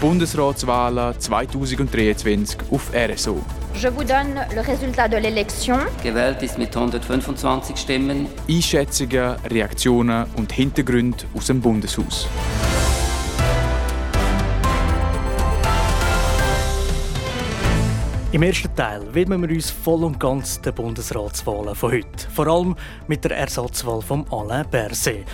Bundesratswahlen 2023 auf RSO. Je vous donne le résultat de l'élection. Gewählt ist mit 125 Stimmen. Einschätzungen, Reaktionen und Hintergründe aus dem Bundeshaus. Im ersten Teil widmen wir uns voll und ganz den Bundesratswahlen von heute. Vor allem mit der Ersatzwahl von Alain Berset.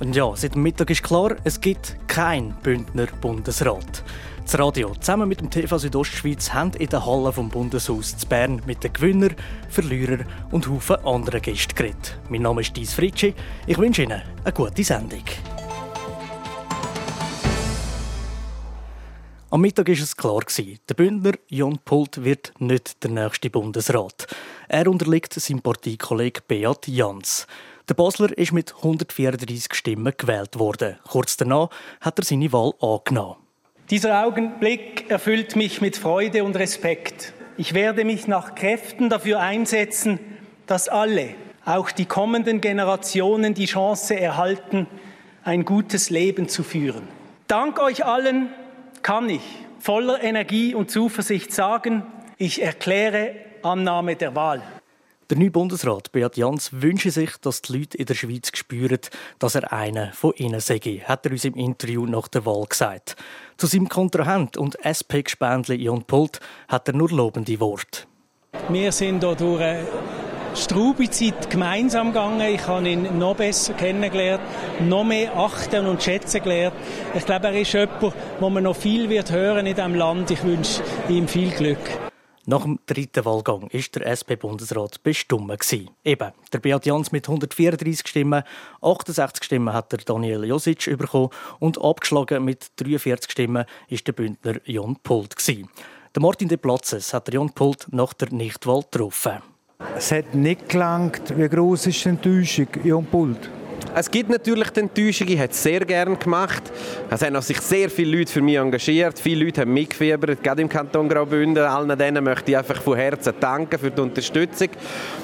Und ja, seit dem Mittag ist klar, es gibt keinen Bündner Bundesrat. Das Radio zusammen mit dem TV Südostschweiz haben in der Halle vom Bundeshaus zu Bern mit den Gewinner, Verlierern und Haufen anderen Gästen geredet. Mein Name ist Dies Fritschi. Ich wünsche Ihnen eine gute Sendung. Am Mittag war es klar. Der Bündner Jon Pult wird nicht der nächste Bundesrat. Er unterliegt seinem Parteikollegen Beat Jans. Der Basler ist mit 134 Stimmen gewählt worden. Kurz danach hat er seine Wahl angenommen. Dieser Augenblick erfüllt mich mit Freude und Respekt. Ich werde mich nach Kräften dafür einsetzen, dass alle, auch die kommenden Generationen, die Chance erhalten, ein gutes Leben zu führen. Dank euch allen kann ich voller Energie und Zuversicht sagen, ich erkläre Annahme der Wahl. Der neue Bundesrat Beat Jans wünsche sich, dass die Leute in der Schweiz spüren, dass er einer von ihnen sei, hat er uns im Interview nach der Wahl gesagt. Zu seinem Kontrahent und SP-Gespendli Jon Pult hat er nur lobende Worte. Wir sind hier durch eine Straubizeit gemeinsam gegangen. Ich habe ihn noch besser kennengelernt, noch mehr achten und schätzen gelernt. Ich glaube, er ist jemand, wo man noch viel wird hören in diesem Land. Ich wünsche ihm viel Glück. Nach dem dritten Wahlgang war der SP-Bundesrat bestimmt. Eben, der Beat Jans mit 134 Stimmen, 68 Stimmen hat der Daniel Josic bekommen und abgeschlagen mit 43 Stimmen ist der Bündner Jon Pult. Der Martin de Platzes hat Jon Pult nach der Nichtwahl getroffen. Es hat nicht gelangt. Wie groß ist die Enttäuschung, Jon Pult? Es gibt natürlich die Enttäuschung, ich habe es sehr gerne gemacht. Es haben sich sehr viele Leute für mich engagiert, viele Leute haben mitgefiebert, gerade im Kanton Graubünden. Allen denen möchte ich einfach von Herzen danken für die Unterstützung.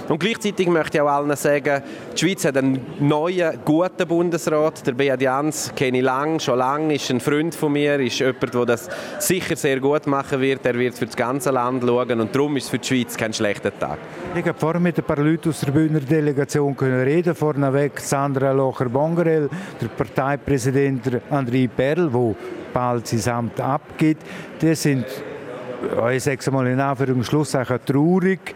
Und gleichzeitig möchte ich auch allen sagen, die Schweiz hat einen neuen, guten Bundesrat. Der Beat Jans kenne ich lange, schon lange, ist ein Freund von mir, ist jemand, der das sicher sehr gut machen wird. Er wird für das ganze Land schauen und darum ist es für die Schweiz kein schlechter Tag. Ich habe vorhin mit ein paar Leuten aus der Bühner Delegation reden. Vorneweg Sandra Locher-Bongerel, der Parteipräsident André Perl, der bald sein Amt abgibt. Die sind ich sage es mal in Anführungszeichen traurig.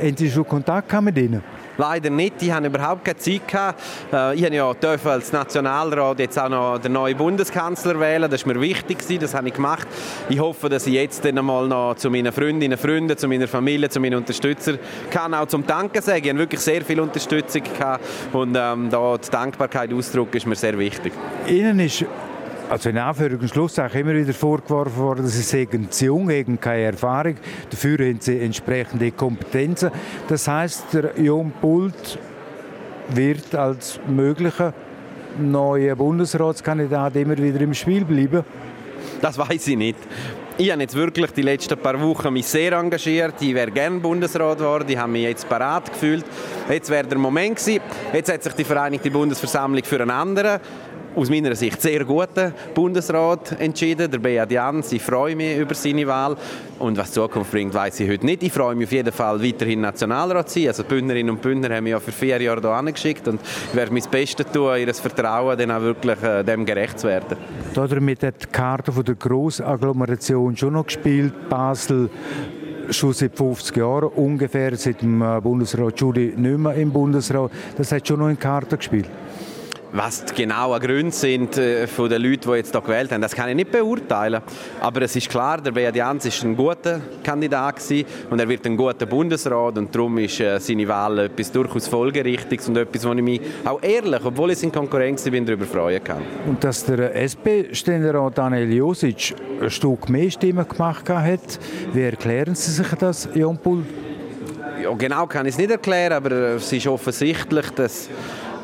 Haben Sie schon Kontakt mit ihnen? Leider nicht. Die haben überhaupt keine Zeit gehabt. Äh, ich habe ja als Nationalrat jetzt auch noch den neuen Bundeskanzler wählen. Das war mir wichtig. Das habe ich gemacht. Ich hoffe, dass ich jetzt dann einmal noch zu meinen Freundinnen, Freunden, zu meiner Familie, zu meinen Unterstützern kann auch zum Danken sagen. Ich habe wirklich sehr viel Unterstützung gehabt und ähm, da die Dankbarkeit ausdrücken ist mir sehr wichtig. Ihnen ist also in Anführungs- Schlusszeichen immer wieder vorgeworfen worden, dass sie sagen, zu jung, haben keine Erfahrung, dafür haben sie entsprechende Kompetenzen. Das heißt, der Jon Pult wird als möglicher neuer Bundesratskandidat immer wieder im Spiel bleiben? Das weiß ich nicht. Ich habe jetzt wirklich die letzten paar Wochen mich sehr engagiert. Ich wäre gerne Bundesrat geworden. Ich habe mich jetzt parat gefühlt. Jetzt wäre der Moment gewesen. Jetzt hat sich die Vereinigte Bundesversammlung für einen anderen aus meiner Sicht sehr guten Bundesrat entschieden, der Beat Jans. Ich freue mich über seine Wahl. Und was die Zukunft bringt, weiß ich heute nicht. Ich freue mich auf jeden Fall, weiterhin Nationalrat zu sein. Also die Bündnerinnen und Bündner haben mich ja für vier Jahre hier angeschickt und ich werde mein Bestes tun, ihr Vertrauen dann auch wirklich äh, dem gerecht zu werden. Damit hat die Karte von der Grossagglomeration schon noch gespielt. Basel schon seit 50 Jahren ungefähr, seit dem äh, Bundesrat Schudi nicht mehr im Bundesrat. Das hat schon noch in Karte gespielt. Was die genauen Gründe sind äh, von den Leuten, die jetzt hier gewählt haben, das kann ich nicht beurteilen. Aber es ist klar, der Beat Jans ist ein guter Kandidat gewesen und er wird ein guter Bundesrat und darum ist äh, seine Wahl etwas durchaus folgerichtiges und etwas, wo ich mich auch ehrlich, obwohl ich in Konkurrenz bin, darüber freuen kann. Und dass der SP-Ständerat Daniel Josic ein Stück mehr Stimmen gemacht hat, wie erklären Sie sich das, Jon Pul? Ja, genau kann ich es nicht erklären, aber es ist offensichtlich, dass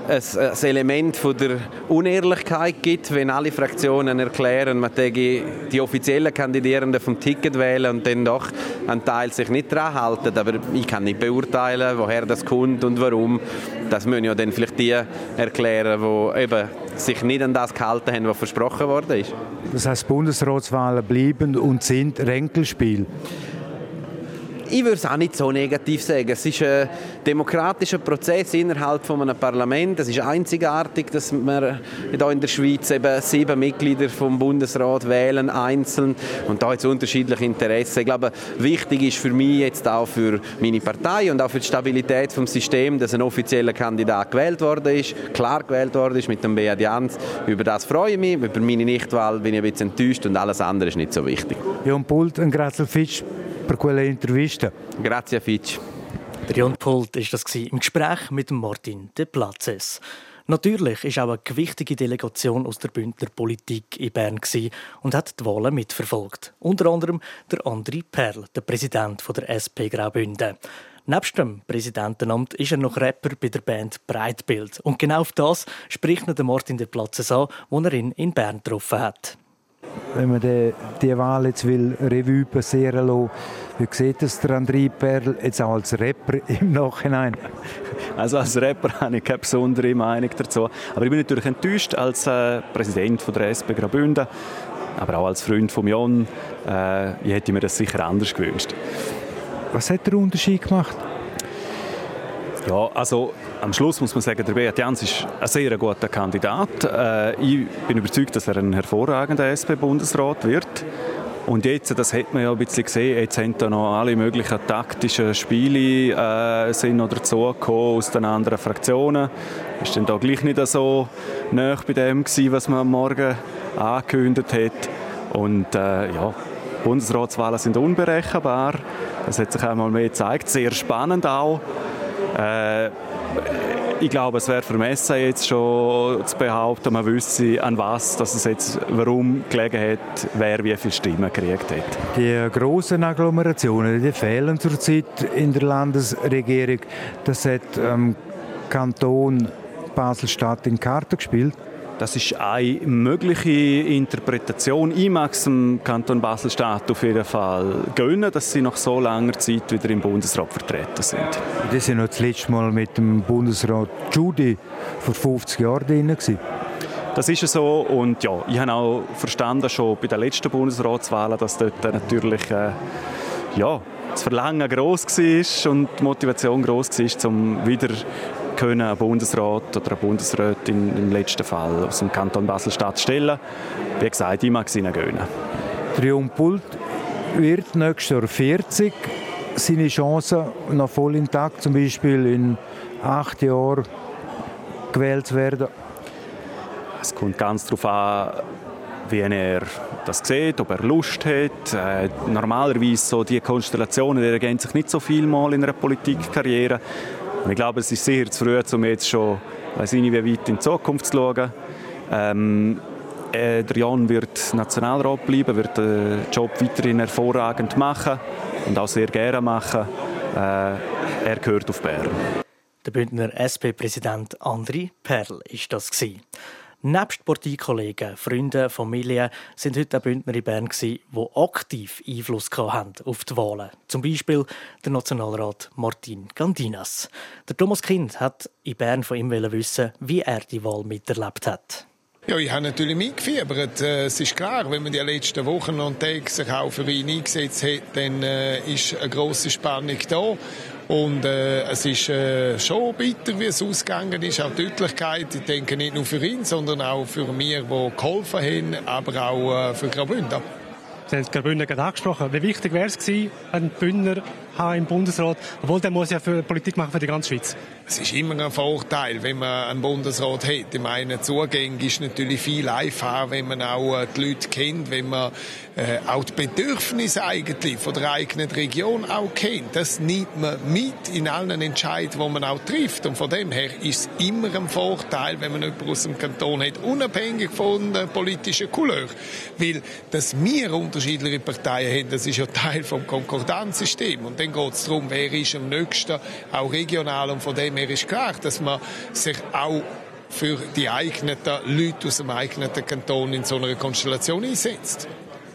ein, Element von der Unehrlichkeit gibt, wenn alle Fraktionen erklären, man täge die offiziellen Kandidierenden vom Ticket wählen und dann doch ein Teil sich nicht daran halten. Aber ich kann nicht beurteilen, woher das kommt und warum. Das müssen ja dann vielleicht die erklären, die eben sich nicht an das gehalten haben, was versprochen worden ist. Das heißt, Bundesratswahlen bleiben und sind Ränkelspiel ich würde es auch nicht so negativ sagen. Es ist ein demokratischer Prozess innerhalb von einem Parlament. Es ist einzigartig, dass wir hier in der Schweiz eben sieben Mitglieder vom Bundesrat wählen, einzeln. Und da jetzt unterschiedliche Interessen. Ich glaube, wichtig ist für mich jetzt auch für meine Partei und auch für die Stabilität des Systems, dass ein offizieller Kandidat gewählt worden ist, klar gewählt worden ist mit dem Beat Jans. Über das freue ich mich. Über meine Nichtwahl bin ich ein bisschen enttäuscht und alles andere ist nicht so wichtig. Jon Pult und Grazel Fitsch per quella intervista. Grazie Fitch. Der Jon Pult war das im Gespräch mit Martin de Platzes. Natürlich ist auch eine gewichtige Delegation aus der Bündner Politik in Bern und hat die Wahlen mitverfolgt. Unter anderem der André Perl, der Präsident der SP Graubünden. Nebst dem Präsidentenamt ist er noch Rapper bei der Band Breitbild. Und genau auf das spricht Martin de Platzes an, wo er ihn in Bern getroffen hat wenn man die, die Wahl jetzt will Revue passieren lassen wie sieht das der André Perl jetzt auch als Rapper im Nachhinein? Also als Rapper habe ich keine besondere Meinung dazu. Aber ich bin natürlich enttäuscht als äh, Präsident von der SP Graubünden, aber auch als Freund von Jon. Äh, ich hätte mir das sicher anders gewünscht. Was hat der Unterschied gemacht? Ja, also am Schluss muss man sagen, der Beat Jans ist ein sehr guter Kandidat. Äh, ich bin überzeugt, dass er ein hervorragender SP-Bundesrat wird. Und jetzt, das hat man ja ein bisschen gesehen, jetzt sind da noch alle möglichen taktischen Spiele äh, sind noch dazugekommen aus den anderen Fraktionen. Ist dann da gleich nicht so nah bei dem gewesen, was man am Morgen angekündigt hat. Und äh, ja, Bundesratswahlen sind unberechenbar. Das hat sich einmal mehr gezeigt. Sehr spannend auch. Äh, ich glaube, es wäre vermessen, jetzt schon zu behaupten, man wüsste, an was, dass es jetzt, warum gelegen hat, wer wie viele Stimmen gekriegt hat. Die grossen Agglomerationen, die fehlen zurzeit in der Landesregierung. Das hat ähm, Kanton Basel-Stadt in Karte gespielt. Das ist eine mögliche Interpretation. Ich mag es dem Kanton Basel-Stadt auf jeden Fall gönnen, dass sie nach so langer Zeit wieder im Bundesrat vertreten sind. Die sind noch das letzte Mal mit dem Bundesrat Judy vor 50 Jahren drin. Das ist so und ja, ich habe auch verstanden schon bei den letzten Bundesratswahlen, dass dort natürlich äh, ja, das Verlangen groß war und die Motivation groß war, um wieder können einen Bundesrat oder eine Bundesrätin im letzten Fall aus dem Kanton Basel-Stadt stellen. Wie gesagt, ich mag es ihnen gönnen. Triumpult wird nächstes Jahr 40. Seine Chancen noch voll intakt, zum Beispiel in acht Jahren gewählt zu werden? Es kommt ganz darauf an, wie er das sieht, ob er Lust hat. Äh, normalerweise so die Konstellationen, die ergänzen sich nicht so viel mal in einer Politikkarriere. Und ich glaube, es ist sicher zu früh, um jetzt schon, weiß nicht, wie weit in die Zukunft zu schauen. Ähm, äh, der Jan wird Nationalrat bleiben, wird den Job weiterhin hervorragend machen und auch sehr gerne machen. Äh, er gehört auf Bern. Der Bündner SP-Präsident André Perl ist das gewesen. Nebst Parteikollegen, Freunden, Familie sind heute auch Bündner in Bern, die aktiv Einfluss haben auf die Wahlen. Zum Beispiel der Nationalrat Martin Gandinas. Der Thomas Kind hat in Bern von ihm wissen, wie er die Wahl miterlebt hat. Ja, ich habe natürlich mitgefiebert. Äh, es ist klar, wenn man die letzten Wochen und Tage sich auch für ihn eingesetzt hat, dann äh, ist eine grosse Spannung da. Und äh, es ist äh, schon bitter, wie es ausgegangen ist. Auch die Deutlichkeit, ich denke nicht nur für ihn, sondern auch für mich, die geholfen haben, aber auch äh, für Graubünden. Sie haben Graubünden gerade angesprochen. Wie wichtig wäre es gewesen, einen Bündner im Bundesrat, obwohl der muss ja für Politik machen für die ganze Schweiz? Es ist immer ein Vorteil, wenn man einen Bundesrat hat. Ich meine, Zugang ist natürlich viel einfacher, wenn man auch äh, die Leute kennt, wenn man äh, auch die Bedürfnisse eigentlich von der eigenen Region auch kennt. Das nimmt man mit in allen Entscheidungen, die man auch trifft. Und von dem her ist es immer ein Vorteil, wenn man jemanden aus dem Kanton hat, unabhängig von der politischen Couleur. Weil, dass wir unterschiedliche Parteien haben, das ist ja Teil vom Konkordanzsystem. Und dann geht es darum, wer ist am nächsten, auch regional. Und von dem her ist klar, dass man sich auch für die eigenen Leute aus dem eigenen Kanton in so einer Konstellation einsetzt.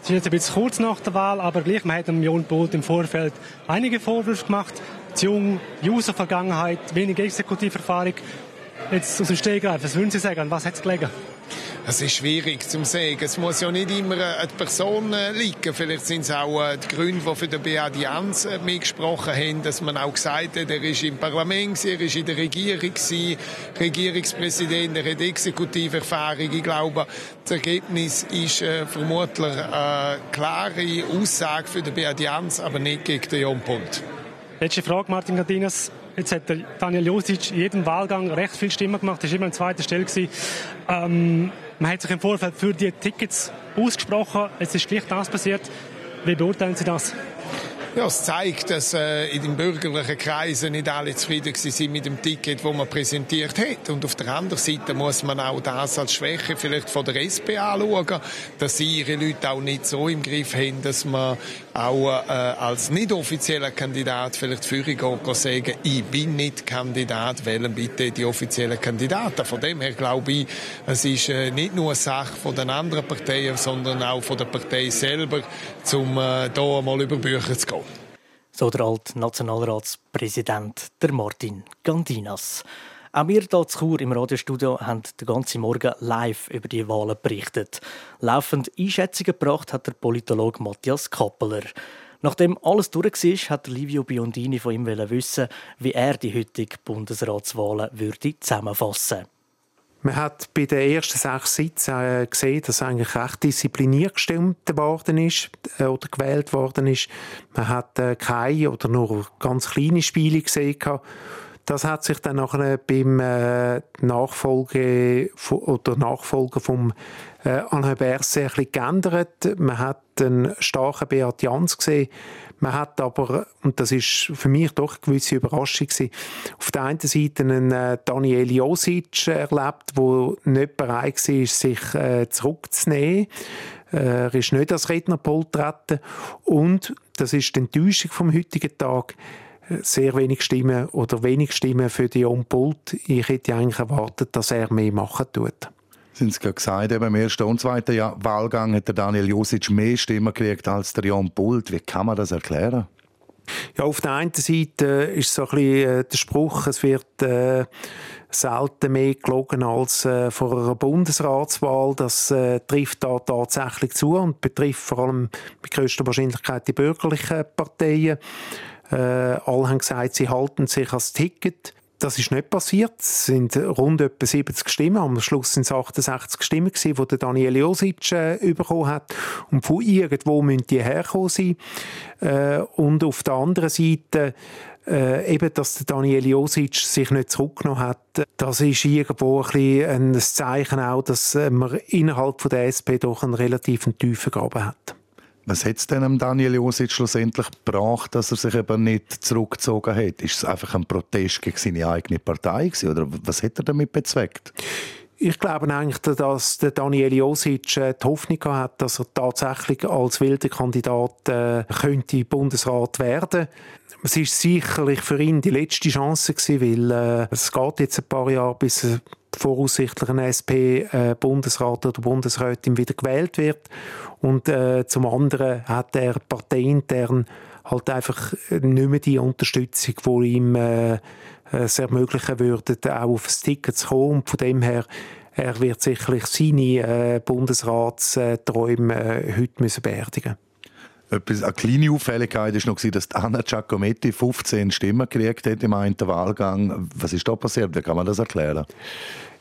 Es ist jetzt ein bisschen kurz nach der Wahl, aber gleich, man hat dem Jon Bolt im Vorfeld einige Vorwürfe gemacht. Zu jung, User-Vergangenheit, wenig Exekutiverfahrung. Jetzt aus dem Stegreif, was würden Sie sagen, was hat es gelegen? Es ist schwierig zu sagen. Es muss ja nicht immer eine Person äh, liegen. Vielleicht sind es auch äh, die Gründe, die für den BA Dianz äh, mitgesprochen haben, dass man auch gesagt hat, er ist im Parlament, er ist in der Regierung, Regierungspräsident, er hat Exekutiverfahrung. Ich glaube, das Ergebnis ist vermutlich eine klare Aussage für den BA Dianz, aber nicht gegen den Jon Pont. Letzte Frage, Martin Gardinas. Jetzt hat Daniel Josic in jedem Wahlgang recht viel Stimmen gemacht, war immer an zweiter Stelle. Ähm, man hat sich im Vorfeld für die Tickets ausgesprochen. Es ist gleich das passiert. Wie beurteilen Sie das? Ja, es zeigt, dass äh, in den bürgerlichen Kreisen nicht alle zufrieden sind mit dem Ticket, das man präsentiert hat. Und auf der anderen Seite muss man auch das als Schwäche vielleicht von der SP anschauen, dass sie ihre Leute auch nicht so im Griff haben, dass man auch äh, als nicht offizieller Kandidat vielleicht Führung geht, sagen, ich bin nicht Kandidat, wählen bitte die offiziellen Kandidaten. Von dem her glaube ich, es ist äh, nicht nur eine Sache von den anderen Parteien, sondern auch von der Partei selber, um äh, da mal über Bücher zu gehen. So der alte Nationalratspräsident, der Martin Gandinas. Auch wir hier zu Chur im Radiostudio haben den ganzen Morgen live über die Wahlen berichtet. Laufend Einschätzungen gebracht hat der Politologe Matthias Kappeler. Nachdem alles durch war, hat Livio Biondini von ihm wissen, wie er die heutigen Bundesratswahlen würde zusammenfassen würde. Man hat bei den ersten sechs Sitzen äh, gesehen, dass eigentlich recht diszipliniert gestimmt worden ist äh, oder gewählt worden ist. Man hat äh, keine oder nur ganz kleine Spiele gesehen. Das hat sich dann nachher beim Nachfolge oder Nachfolger vom Alain Berset ein bisschen geändert. Man hat einen starken Beat Jans gesehen, man hat aber, und das ist für mich doch eine gewisse Überraschung gewesen, auf der einen Seite einen äh, Daniel Josic erlebt, der nicht bereit war, sich äh, zurückzunehmen. Äh, er ist nicht als Rednerpult getreten. Und, das ist die Enttäuschung vom heutigen Tag, sehr wenig Stimmen oder wenig Stimmen für Dion Pult. Ich hätte eigentlich erwartet, dass er mehr machen tut sind es gesagt, eben im ersten und zweiten Jahr Wahlgang hat der Daniel Josic mehr Stimmen gekriegt als der Jan Pult. Wie kann man das erklären? Ja, auf der einen Seite ist so ein bisschen äh, der Spruch, es wird äh, selten mehr gelogen als äh, vor einer Bundesratswahl. Das äh, trifft da tatsächlich zu und betrifft vor allem mit größter Wahrscheinlichkeit die bürgerlichen Parteien. Äh, alle haben gesagt, sie halten sich als Ticket. Das ist nicht passiert. Es sind rund etwa 70 Stimmen. Am Schluss sind es 68 Stimmen die der Daniel Josic äh, bekommen hat. Und von irgendwo müssen die herkommen sein. Äh, und auf der anderen Seite äh, eben, dass der Daniel Josic sich nicht zurückgenommen hat, das ist irgendwo ein, bisschen ein Zeichen auch, dass man innerhalb von der SP doch einen relativ tiefen Graben hat. Was hat es denn Daniel Josic schlussendlich gebracht, dass er sich eben nicht zurückgezogen hat? Ist es einfach ein Protest gegen seine eigene Partei gewesen, oder was hat er damit bezweckt? Ich glaube eigentlich, dass Daniel Josic äh, die Hoffnung hat, dass er tatsächlich als wilder Kandidat äh, könnte Bundesrat werden. Es ist sicherlich für ihn die letzte Chance gewesen, weil äh, es geht jetzt ein paar Jahre, bis voraussichtlich ein SP-Bundesrat äh, oder Bundesrätin wieder gewählt wird. Und äh, zum anderen hat er parteiintern halt einfach nicht mehr die Unterstützung, die ihm äh, es ermöglichen würde, auch auf das Ticket zu kommen. Und von dem her, er wird sicherlich seine äh, Bundesratsträume äh, heute müssen beerdigen etwas, eine kleine Auffälligkeit war noch, dass Anna Giacometti 15 Stimmen gekriegt hat im einen Wahlgang. Was ist da passiert? Wie kann man das erklären?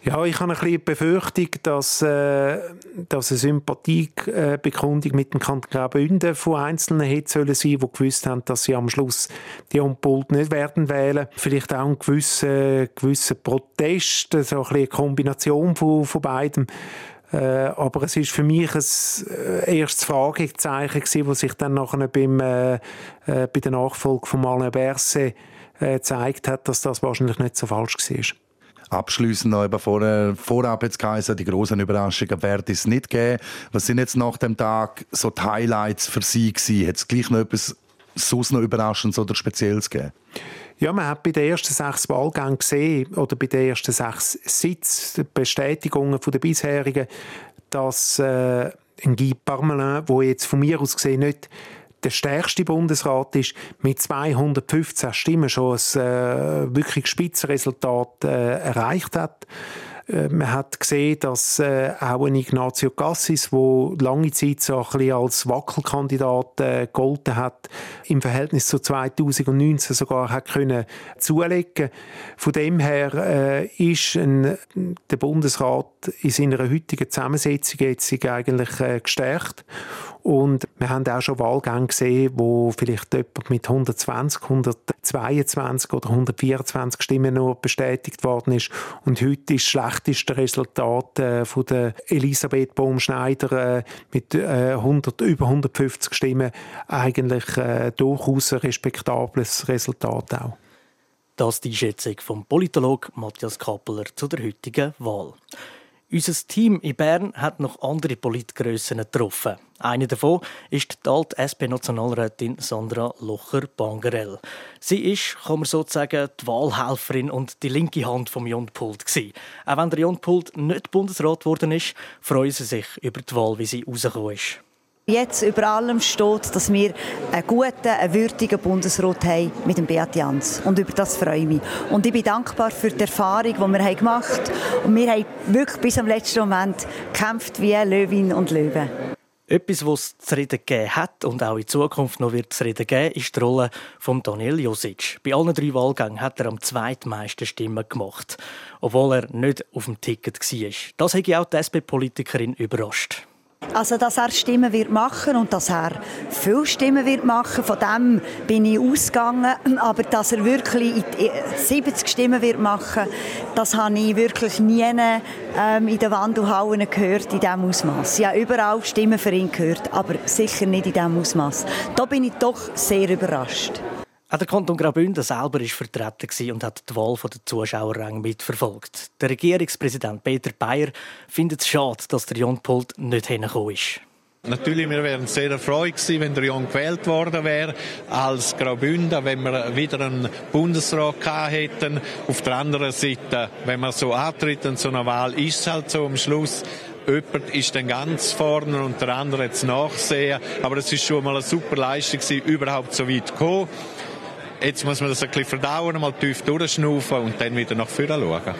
Ja, ich habe ein bisschen die Befürchtung, dass, äh, dass eine Sympathiebekundung mit dem Kanton Graubünden von Einzelnen hätte sollen sein, die gewusst haben, dass sie am Schluss die Ampult nicht werden wählen. Vielleicht auch ein gewisser, gewisser Protest, so ein bisschen eine Kombination von, von beidem. Äh, aber es ist für mich ein äh, erstes Fragezeichen gewesen, was sich dann nachher beim, äh, äh, bei der Nachfolge von Alain Berset äh, gezeigt hat, dass das wahrscheinlich nicht so falsch war. Abschließend noch eben vor, vorab jetzt geheißen, die großen Überraschungen werden es nicht geben. Was sind jetzt nach dem Tag so die Highlights für Sie gewesen? Hat es gleich noch etwas sonst noch Überraschendes oder Spezielles gegeben? Ja, man hat bei den ersten sechs Wahlgängen gesehen, oder bei den ersten sechs Sitzbestätigungen der bisherigen, dass äh, Guy Parmelin, der jetzt von mir aus gesehen nicht der stärkste Bundesrat ist, mit 215 Stimmen schon ein äh, wirklich Spitzenresultat äh, erreicht hat. Äh, man hat gesehen, dass äh, auch ein Ignazio Cassis, wo lange Zeit so ein bisschen als Wackelkandidat äh, gegolten hat, im Verhältnis zu 2019 sogar hat können zulegen. Von dem her äh, ist ein, der Bundesrat in seiner heutigen Zusammensetzung jetzt eigentlich äh, gestärkt und wir haben auch schon Wahlgänge gesehen, wo vielleicht jemand mit 120, 122 oder 124 Stimmen nur bestätigt worden ist. Und heute ist das schlechteste Resultat äh, von der Elisabeth Baumschneider äh, mit äh, 100, über 150 Stimmen eigentlich äh, durchaus ein respektables Resultat auch. Das ist die Schätzung vom Politolog Matthias Kappeler zu der heutigen Wahl. Unser Team in Bern hat noch andere Politgrössen getroffen. Eine davon ist die alte SP-Nationalrätin Sandra Locher-Bangerell. Sie ist, kann man sozusagen, die Wahlhelferin und die linke Hand vom Jon. Auch wenn der Jon nicht Bundesrat geworden ist, freuen sie sich über die Wahl, wie sie rausgekommen ist. Jetzt über allem steht, dass wir einen guten, einen würdigen Bundesrat haben mit dem Beat Jans. Und über das freue ich mich. Und ich bin dankbar für die Erfahrung, die wir gemacht haben. Und wir haben wirklich bis am letzten Moment gekämpft wie Löwin und Löwe. Etwas, was es zu reden gegeben hat und auch in Zukunft noch wird zu reden geben, ist die Rolle von Daniel Josic. Bei allen drei Wahlgängen hat er am zweitmeisten Stimmen gemacht, obwohl er nicht auf dem Ticket war. Das hat auch die SP-Politikerin überrascht. Also, dass er Stimmen wird machen und dass er viel Stimmen wird machen, von dem bin ich ausgegangen. Aber dass er wirklich 70 Stimmen wird machen, das habe ich wirklich nie ähm, in den Wandelhallen gehört in diesem Ausmaß. Ich habe überall Stimmen für ihn gehört, aber sicher nicht in diesem Ausmaß. Da bin ich doch sehr überrascht. Auch der Kanton Graubünden selber war vertreten und hat die Wahl der Zuschauerränge mitverfolgt. Der Regierungspräsident Peter Bayer findet es schade, dass der Jon Pult nicht hingekommen ist. Natürlich, wir wären sehr erfreut gewesen, wenn der Jon gewählt worden wäre als Graubünden, wenn wir wieder einen Bundesrat gehabt hätten. Auf der anderen Seite, wenn man so antritt in so einer Wahl, ist es halt so am Schluss, Jemand ist dann ganz vorne und der andere jetzt nachsehen. Aber es ist schon mal eine super Leistung gewesen, überhaupt so weit zu kommen. Jetzt muss man das ein bisschen verdauen, mal tief durchschnaufen und dann wieder nach vorne schauen.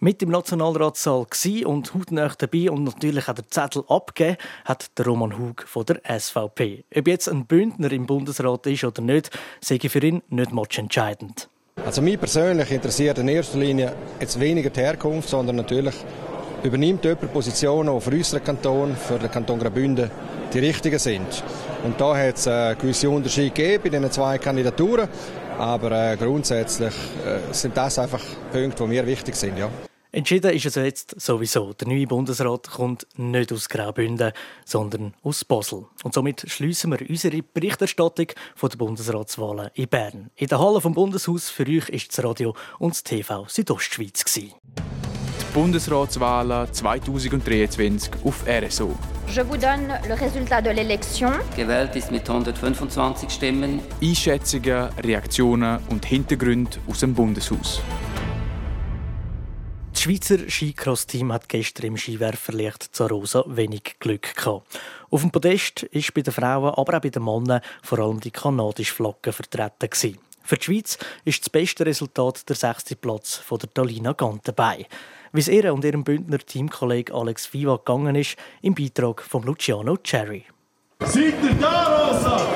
Mit im Nationalratssaal gsi und hautnah dabei und natürlich hat der Zettel abgegeben, hat der Roman Hug von der SVP. Ob jetzt ein Bündner im Bundesrat ist oder nicht, sage für ihn nicht much entscheidend. Also mich persönlich interessiert in erster Linie jetzt weniger die Herkunft, sondern natürlich übernimmt jemand Positionen, die für unseren Kanton, für den Kanton Graubünden, die richtigen sind. Und da hat es äh, gewisse Unterschiede gegeben bei diesen zwei Kandidaturen, aber äh, grundsätzlich äh, sind das einfach Punkte, die mir wichtig sind. Ja. Entschieden ist es jetzt sowieso. Der neue Bundesrat kommt nicht aus Graubünden, sondern aus Basel. Und somit schließen wir unsere Berichterstattung von der Bundesratswahlen in Bern. In der Halle vom Bundeshaus für euch ist das Radio und das TV Südostschweiz. Gewesen. Bundesratswahlen 2023 auf RSO. Je vous donne le résultat de l'élection. Gewählt ist mit 125 Stimmen. Einschätzungen, Reaktionen und Hintergründe aus dem Bundeshaus. Das Schweizer Skicross-Team hat gestern im Skiwerferlicht Zarosa wenig Glück gehabt. Auf dem Podest ist bei den Frauen, aber auch bei den Männern vor allem die kanadische Flagge vertreten gewesen. Für die Schweiz ist das beste Resultat der sechste Platz von der Talina Gant dabei wie es ihr und ihrem Bündner Teamkollegen Alex Viva gegangen ist, im Beitrag von Luciano Cherry. Seid ihr da, Rosa?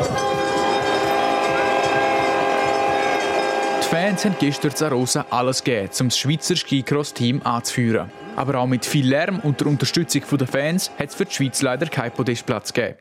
Die Fans haben gestern zu Rosa alles gegeben, um das Schweizer Skicross-Team anzuführen. Aber auch mit viel Lärm und der Unterstützung der Fans hat es für die Schweiz leider keinen Podestplatz gegeben.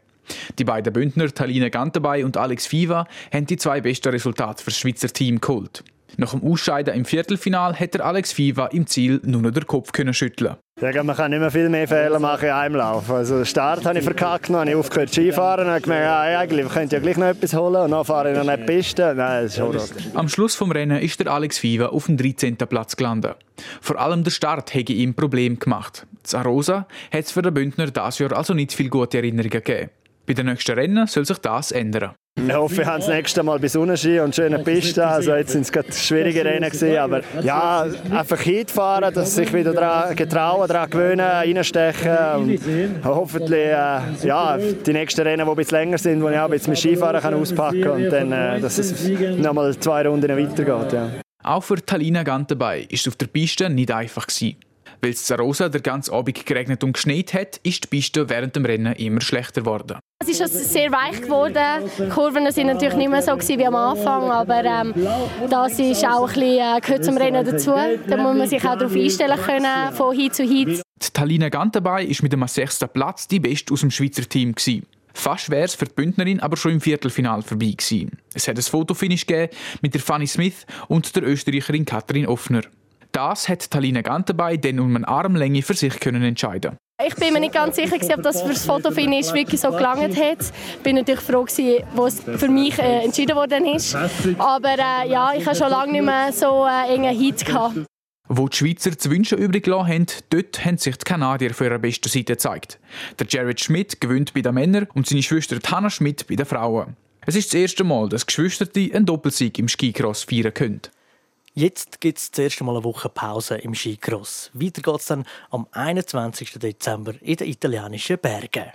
Die beiden Bündner, Talina Gantabay und Alex Viva, haben die zwei besten Resultate für das Schweizer Team geholt. Nach dem Ausscheiden im Viertelfinal hätte Alex Fiva im Ziel nur noch den Kopf können schütteln. Ja, man kann nicht mehr viel mehr Fehler machen in einem Lauf. Also den Start habe ich verkackt, dann habe ich aufgehört Skifahren und habe gemerkt, ja, eigentlich könnte ich ja gleich noch etwas holen und dann fahre ich noch nicht Piste. Nein, das ist Horror. Am Schluss des Rennens ist der Alex Fiva auf dem 13. Platz gelandet. Vor allem der Start hätte ihm Problem gemacht. Zarosa hat es für den Bündner dieses Jahr also nicht viel gute Erinnerungen gegeben. Bei den nächsten Rennen soll sich das ändern. Ich hoffe, wir haben das nächste Mal bei Sonnenschein und schönen Pisten. Also jetzt sind es gerade schwierige Rennen gewesen, aber ja, einfach hinfahren, dass sich wieder daran getrauen, daran gewöhnen, reinstechen und hoffentlich äh, ja, die nächsten Rennen, die ein bisschen länger sind, wo ich auch ein bisschen mit Skifahren kann auspacken kann und dann, äh, dass es nochmal zwei Runden weitergeht. Ja. Auch für Talina Gantenbei ist es auf der Piste nicht einfach gewesen. Weil es Zarosa der ganze Abend geregnet und geschneit hat, ist die Piste während dem Rennen immer schlechter geworden. Es ist also sehr weich geworden. Die Kurven waren natürlich nicht mehr so wie am Anfang, aber ähm, das ist auch ein bisschen, äh, gehört zum Rennen dazu. Da muss man sich auch darauf einstellen können, von Hit zu Hit. Die Talina Gantenbei ist mit dem sechsten Platz die Beste aus dem Schweizer Team gewesen. Fast wäre es für die Bündnerin aber schon im Viertelfinal vorbei gewesen. Es hat ein Fotofinish mit der Fanny Smith und der Österreicherin Katrin Offner. Das hat Talina Gantenbei dann um eine Armlänge für sich können entscheiden. Ich bin mir nicht ganz sicher, ob das für das Fotofinish wirklich so gelangt hat. Ich bin natürlich froh, wo es für mich äh, entschieden worden ist. Aber äh, ja, ich habe schon lange nicht mehr so äh, engen Hit gehabt. Wo die Schweizer zu wünschen übrig gelassen haben, dort haben sich die Kanadier für ihre beste Seite gezeigt. Der Jared Schmidt gewinnt bei den Männern und seine Schwester Hanna Schmidt bei den Frauen. Es ist das erste Mal, dass Geschwisterte einen Doppelsieg im Skicross feiern können. Jetzt gibt es das erste Mal eine Woche Pause im Skicross. Weiter geht es dann am 21. Dezember in den italienischen Bergen.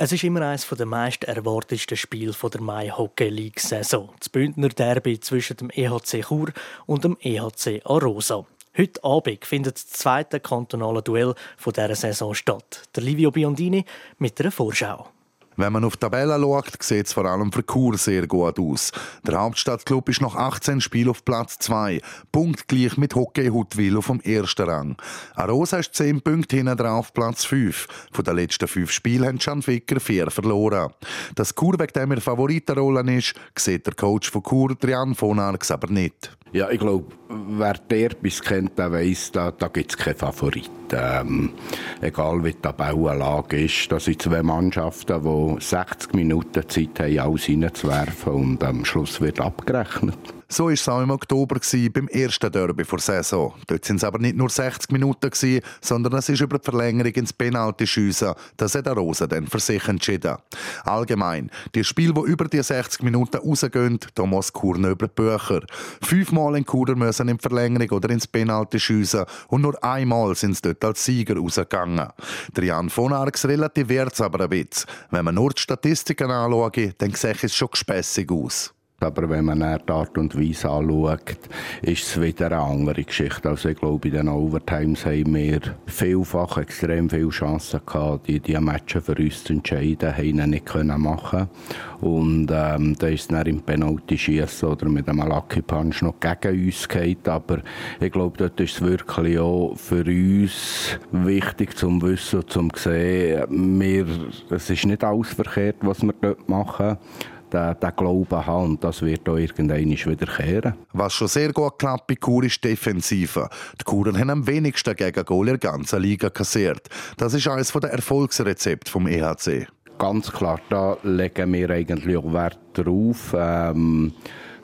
Es ist immer eines der meist erwartetsten Spiele der Mai Hockey League Saison. Das Bündner Derby zwischen dem EHC Chur und dem EHC Arosa. Heute Abend findet das zweite kantonale Duell dieser Saison statt. Der Livio Biondini mit einer Vorschau. Wenn man auf die Tabelle schaut, sieht es vor allem für Chur sehr gut aus. Der Hauptstadtclub ist nach 18 Spielen auf Platz 2, punktgleich mit Hockey Huttwil auf dem ersten Rang. Arosa ist 10 Punkte hinten drauf Platz 5. Von den letzten 5 Spielen haben Schanficker 4 verloren. Dass Chur wegen dem ihre Favoritenrolle ist, sieht der Coach von Chur, Trian von Arx, aber nicht. Ja, ich glaube, wer Derbys kennt, der weiss, da, da gibt es keine Favoriten. Ähm, egal wie die Tabellenlage ist, das sind zwei Mannschaften, die 60 Minuten Zeit haben, alles reinzuwerfen und am Schluss wird abgerechnet. So war es auch im Oktober beim ersten Derby vor Saison. Dort waren es aber nicht nur 60 Minuten, sondern es ist über die Verlängerung ins Penalty schiessen. Das hat der Rosa dann für sich entschieden. Allgemein, die Spiele, die über die 60 Minuten rausgehen, da muss Kur über die Bücher. Fünfmal in Kur müssen in Verlängerung oder ins Penalty schiessen und nur einmal sind sie dort als Sieger rausgegangen. Der Jan von Arx relativiert es aber ein bisschen. Wenn man nur die Statistiken anschaut, dann sieht es schon gespässig aus. Aber wenn man die Art und Weise anschaut, ist es wieder eine andere Geschichte. Also ich glaube, in den Overtimes haben wir vielfach extrem viele Chancen gehabt, die, die Matches für uns zu entscheiden, haben ihn nicht können machen Und ähm, da ist dann im Penalty-Schießen oder mit einem Lucky Punch noch gegen uns gehalten. Aber ich glaube, dort ist es wirklich auch für uns wichtig zum Wissen zum sehen, wir, es ist nicht alles verkehrt, was wir dort machen den, den Glauben haben. Und das wird auch irgendwann wiederkehren. Was schon sehr gut klappt bei Chur ist die Defensive. Die Churen haben am wenigsten Gegengol in der ganzen Liga kassiert. Das ist eines der Erfolgsrezepte vom EHC. Ganz klar, da legen wir eigentlich auch Wert drauf. Ähm,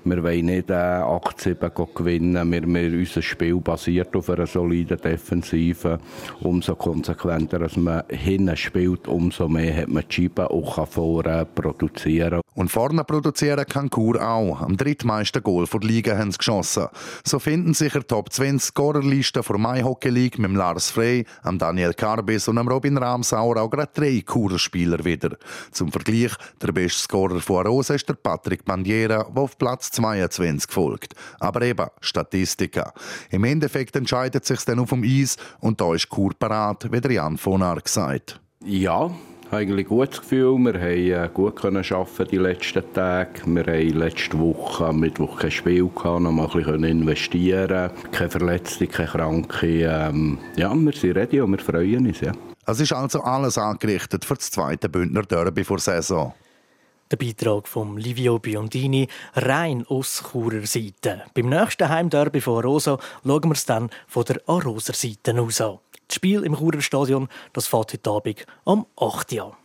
wir wollen nicht äh, 8-7 gewinnen. Wir, wir, unser Spiel basiert auf einer soliden Defensive. Umso konsequenter als man hinten spielt, umso mehr hat man die Scheibe auch vorne produzieren Und vorne produzieren kann Chur auch. Am drittmeisten Goal der Liga haben sie geschossen. So finden sich in Top 20 Scorerlisten der Mai Hockey League mit Lars Frey, Daniel Karbis und Robin Ramsauer auch gerade drei Churer Spieler wieder. Zum Vergleich, der beste Scorer von Arosa ist der Patrick Bandiera, der auf Platz 22 folgt. Aber eben, Statistika. Im Endeffekt entscheidet sich dann auf dem Eis und da ist Kur parat, wie der Jan von Ark sagt. Ja, eigentlich ein gutes Gefühl. Wir haben äh, gut können arbeiten die letzten Tage. Wir haben letzte Woche am Mittwoch kein Spiel gehabt, noch mal ein bisschen investieren. Keine Verletzte, keine Kranke. Ähm, ja, wir sind ready und wir freuen uns. Ja. Es ist also alles angerichtet für das zweite Bündner Derby vor Saison. Der Beitrag von Livio Biondini rein aus Churer Seite. Beim nächsten Heimderby von Arosa schauen wir es dann von der Aroser Seite aus an. Das Spiel im Churer Stadion das fährt heute Abend am 8. Uhr.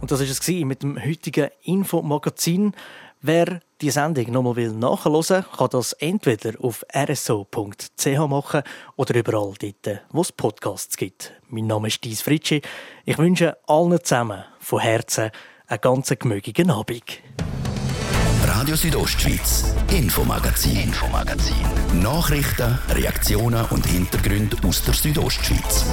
Und das war es mit dem heutigen Infomagazin. Wer die Sendung nochmal nachhören will, kann das entweder auf rso.ch machen oder überall dort, wo es Podcasts gibt. Mein Name ist Dies Fritschi. Ich wünsche allen zusammen von Herzen einen ganz gemögigen Abend. Radio Südostschweiz, Infomagazin, Infomagazin. Nachrichten, Reaktionen und Hintergründe aus der Südostschweiz.